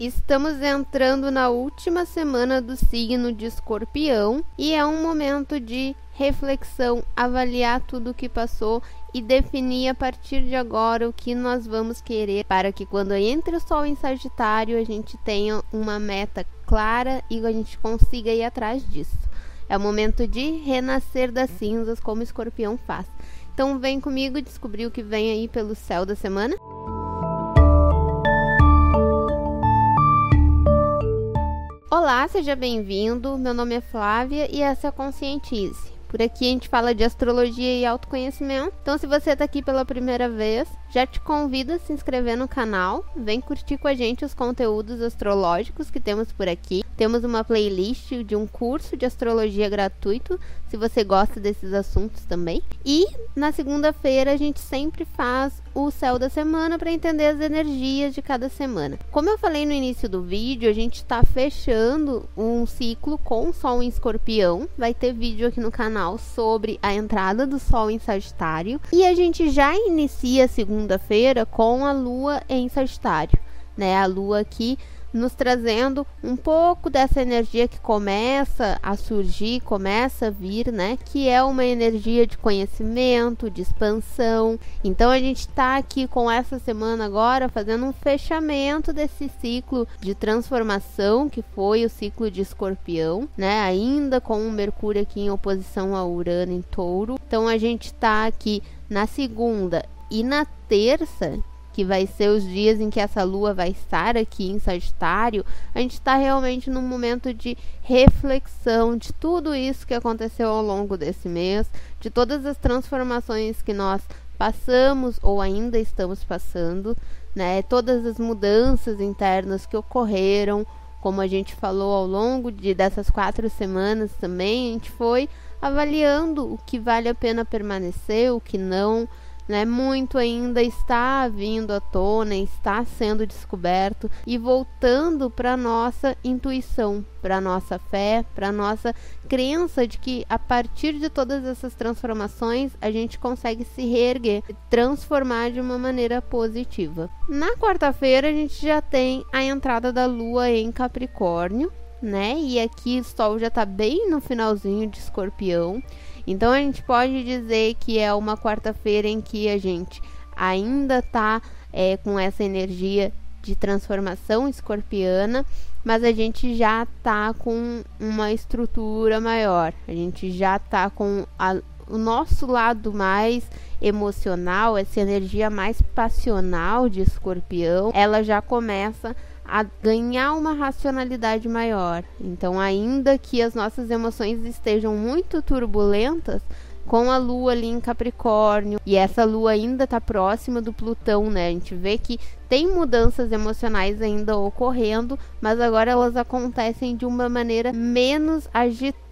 Estamos entrando na última semana do signo de Escorpião e é um momento de reflexão, avaliar tudo o que passou e definir a partir de agora o que nós vamos querer para que quando entre o Sol em Sagitário a gente tenha uma meta clara e a gente consiga ir atrás disso. É o momento de renascer das cinzas, como Escorpião faz. Então vem comigo descobrir o que vem aí pelo céu da semana. Olá, seja bem-vindo. Meu nome é Flávia e essa é a Conscientize. Por aqui a gente fala de astrologia e autoconhecimento. Então, se você está aqui pela primeira vez, já te convido a se inscrever no canal. Vem curtir com a gente os conteúdos astrológicos que temos por aqui. Temos uma playlist de um curso de astrologia gratuito, se você gosta desses assuntos também. E na segunda-feira a gente sempre faz o céu da semana para entender as energias de cada semana. Como eu falei no início do vídeo, a gente está fechando um ciclo com o Sol em Escorpião. Vai ter vídeo aqui no canal sobre a entrada do Sol em Sagitário. E a gente já inicia segunda-feira com a Lua em Sagitário. Né, a lua aqui nos trazendo um pouco dessa energia que começa a surgir, começa a vir, né? Que é uma energia de conhecimento, de expansão. Então a gente está aqui com essa semana agora fazendo um fechamento desse ciclo de transformação que foi o ciclo de Escorpião, né? Ainda com o Mercúrio aqui em oposição a Urano em Touro. Então a gente está aqui na segunda e na terça que vai ser os dias em que essa lua vai estar aqui em Sagitário, a gente está realmente num momento de reflexão de tudo isso que aconteceu ao longo desse mês, de todas as transformações que nós passamos ou ainda estamos passando, né? Todas as mudanças internas que ocorreram, como a gente falou ao longo de dessas quatro semanas também, a gente foi avaliando o que vale a pena permanecer, o que não né? Muito ainda está vindo à tona, está sendo descoberto e voltando para nossa intuição, para nossa fé, para nossa crença de que a partir de todas essas transformações a gente consegue se reerguer, transformar de uma maneira positiva. Na quarta-feira a gente já tem a entrada da lua em Capricórnio, né? E aqui o sol já está bem no finalzinho de Escorpião. Então a gente pode dizer que é uma quarta-feira em que a gente ainda está é, com essa energia de transformação escorpiana, mas a gente já está com uma estrutura maior, a gente já está com a, o nosso lado mais emocional, essa energia mais passional de escorpião, ela já começa a ganhar uma racionalidade maior. Então, ainda que as nossas emoções estejam muito turbulentas, com a lua ali em Capricórnio, e essa lua ainda está próxima do Plutão, né? A gente vê que tem mudanças emocionais ainda ocorrendo, mas agora elas acontecem de uma maneira menos agitada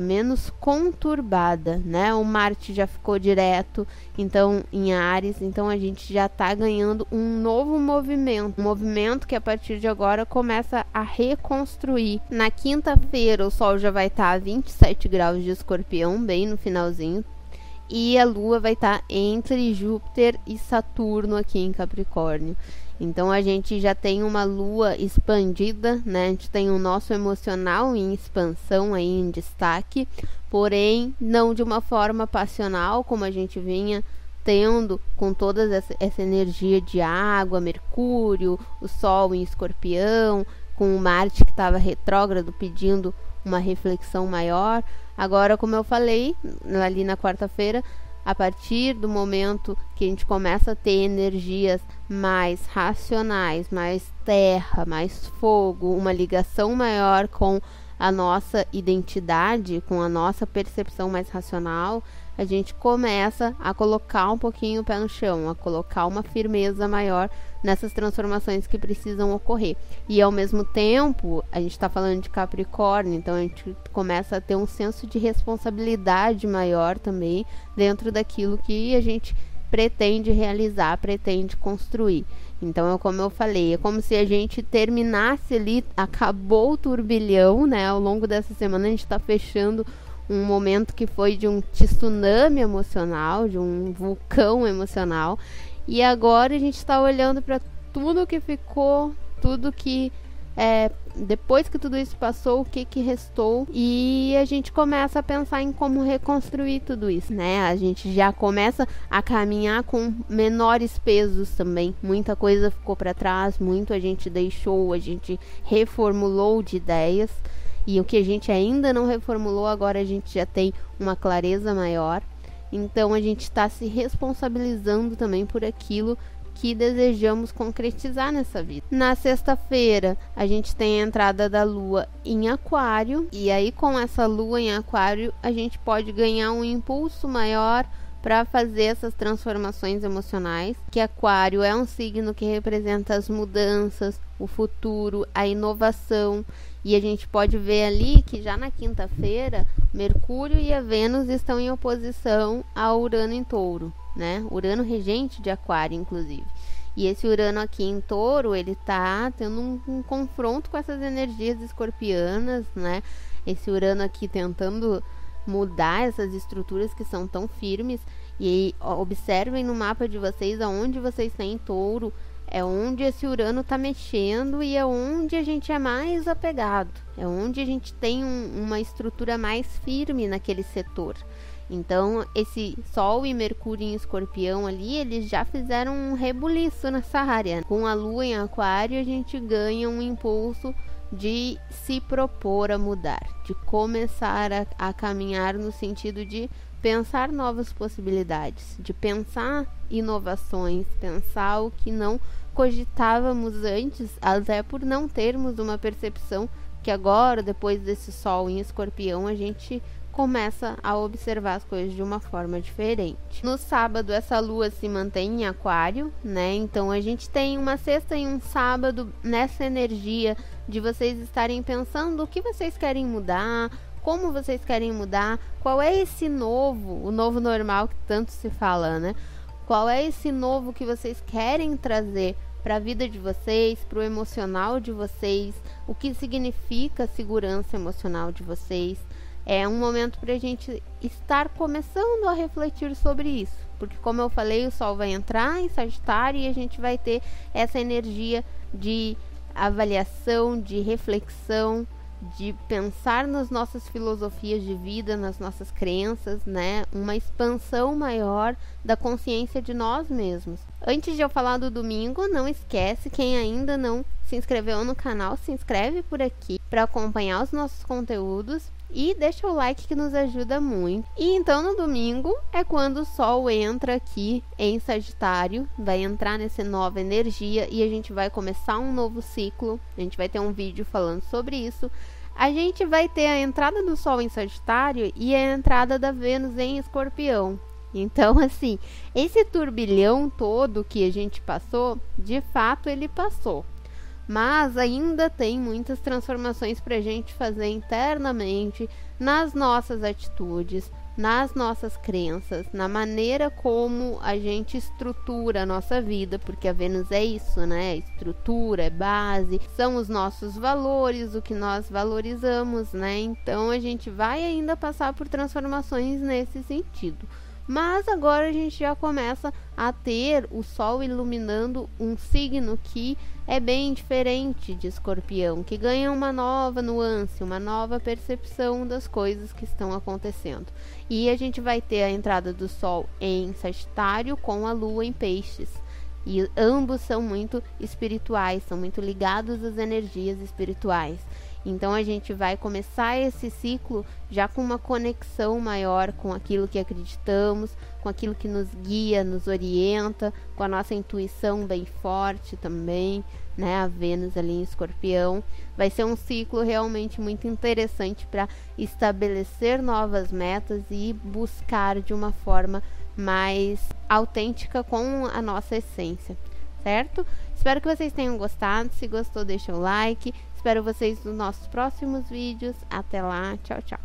menos conturbada, né? O Marte já ficou direto, então em Ares, então a gente já está ganhando um novo movimento, um movimento que a partir de agora começa a reconstruir. Na quinta-feira o Sol já vai estar tá a 27 graus de Escorpião, bem no finalzinho, e a Lua vai estar tá entre Júpiter e Saturno aqui em Capricórnio. Então a gente já tem uma lua expandida, né? A gente tem o nosso emocional em expansão aí em destaque, porém não de uma forma passional como a gente vinha tendo com toda essa, essa energia de água, Mercúrio, o Sol em Escorpião, com o Marte que estava retrógrado pedindo uma reflexão maior. Agora, como eu falei ali na quarta-feira, a partir do momento que a gente começa a ter energias mais racionais, mais terra, mais fogo, uma ligação maior com a nossa identidade, com a nossa percepção mais racional, a gente começa a colocar um pouquinho o pé no chão, a colocar uma firmeza maior nessas transformações que precisam ocorrer. E ao mesmo tempo, a gente está falando de Capricórnio, então a gente começa a ter um senso de responsabilidade maior também dentro daquilo que a gente pretende realizar, pretende construir. Então, é como eu falei, é como se a gente terminasse ali, acabou o turbilhão, né? Ao longo dessa semana a gente está fechando um momento que foi de um tsunami emocional, de um vulcão emocional. E agora a gente está olhando para tudo que ficou, tudo que é, depois que tudo isso passou, o que, que restou e a gente começa a pensar em como reconstruir tudo isso, né? A gente já começa a caminhar com menores pesos também. Muita coisa ficou para trás, muito a gente deixou, a gente reformulou de ideias e o que a gente ainda não reformulou, agora a gente já tem uma clareza maior. Então a gente está se responsabilizando também por aquilo que desejamos concretizar nessa vida. Na sexta-feira, a gente tem a entrada da lua em Aquário, e aí com essa lua em Aquário, a gente pode ganhar um impulso maior para fazer essas transformações emocionais. Que Aquário é um signo que representa as mudanças, o futuro, a inovação. E a gente pode ver ali que já na quinta-feira, Mercúrio e a Vênus estão em oposição a Urano em Touro né? Urano regente de Aquário, inclusive. E esse Urano aqui em Touro, ele tá tendo um, um, confronto com essas energias escorpianas, né? Esse Urano aqui tentando mudar essas estruturas que são tão firmes. E observem no mapa de vocês aonde vocês têm Touro, é onde esse Urano está mexendo e é onde a gente é mais apegado, é onde a gente tem um, uma estrutura mais firme naquele setor. Então, esse Sol e Mercúrio em Escorpião ali, eles já fizeram um rebuliço nessa área. Com a Lua em Aquário, a gente ganha um impulso de se propor a mudar, de começar a, a caminhar no sentido de pensar novas possibilidades, de pensar inovações, pensar o que não cogitávamos antes, até por não termos uma percepção que agora, depois desse Sol em Escorpião, a gente começa a observar as coisas de uma forma diferente. No sábado, essa lua se mantém em Aquário, né? Então a gente tem uma sexta e um sábado nessa energia de vocês estarem pensando o que vocês querem mudar, como vocês querem mudar, qual é esse novo, o novo normal que tanto se fala, né? Qual é esse novo que vocês querem trazer para a vida de vocês, para o emocional de vocês, o que significa segurança emocional de vocês, é um momento para a gente estar começando a refletir sobre isso. Porque, como eu falei, o Sol vai entrar em Sagitário e a gente vai ter essa energia de avaliação, de reflexão, de pensar nas nossas filosofias de vida, nas nossas crenças, né? Uma expansão maior da consciência de nós mesmos. Antes de eu falar do domingo, não esquece quem ainda não se inscreveu no canal, se inscreve por aqui para acompanhar os nossos conteúdos e deixa o like que nos ajuda muito. E então no domingo é quando o Sol entra aqui em Sagitário, vai entrar nessa nova energia e a gente vai começar um novo ciclo. A gente vai ter um vídeo falando sobre isso. A gente vai ter a entrada do Sol em Sagitário e a entrada da Vênus em Escorpião. Então, assim, esse turbilhão todo que a gente passou, de fato ele passou mas ainda tem muitas transformações para a gente fazer internamente nas nossas atitudes, nas nossas crenças, na maneira como a gente estrutura a nossa vida, porque a Vênus é isso, né? Estrutura, é base, são os nossos valores, o que nós valorizamos, né? Então a gente vai ainda passar por transformações nesse sentido. Mas agora a gente já começa a ter o Sol iluminando um signo que é bem diferente de Escorpião, que ganha uma nova nuance, uma nova percepção das coisas que estão acontecendo. E a gente vai ter a entrada do Sol em Sagitário com a Lua em Peixes. E ambos são muito espirituais, são muito ligados às energias espirituais. Então a gente vai começar esse ciclo já com uma conexão maior com aquilo que acreditamos, com aquilo que nos guia, nos orienta, com a nossa intuição bem forte também, né? A Vênus ali em Escorpião. Vai ser um ciclo realmente muito interessante para estabelecer novas metas e buscar de uma forma mais autêntica com a nossa essência, certo? Espero que vocês tenham gostado. Se gostou, deixa o like. Espero vocês nos nossos próximos vídeos. Até lá. Tchau, tchau.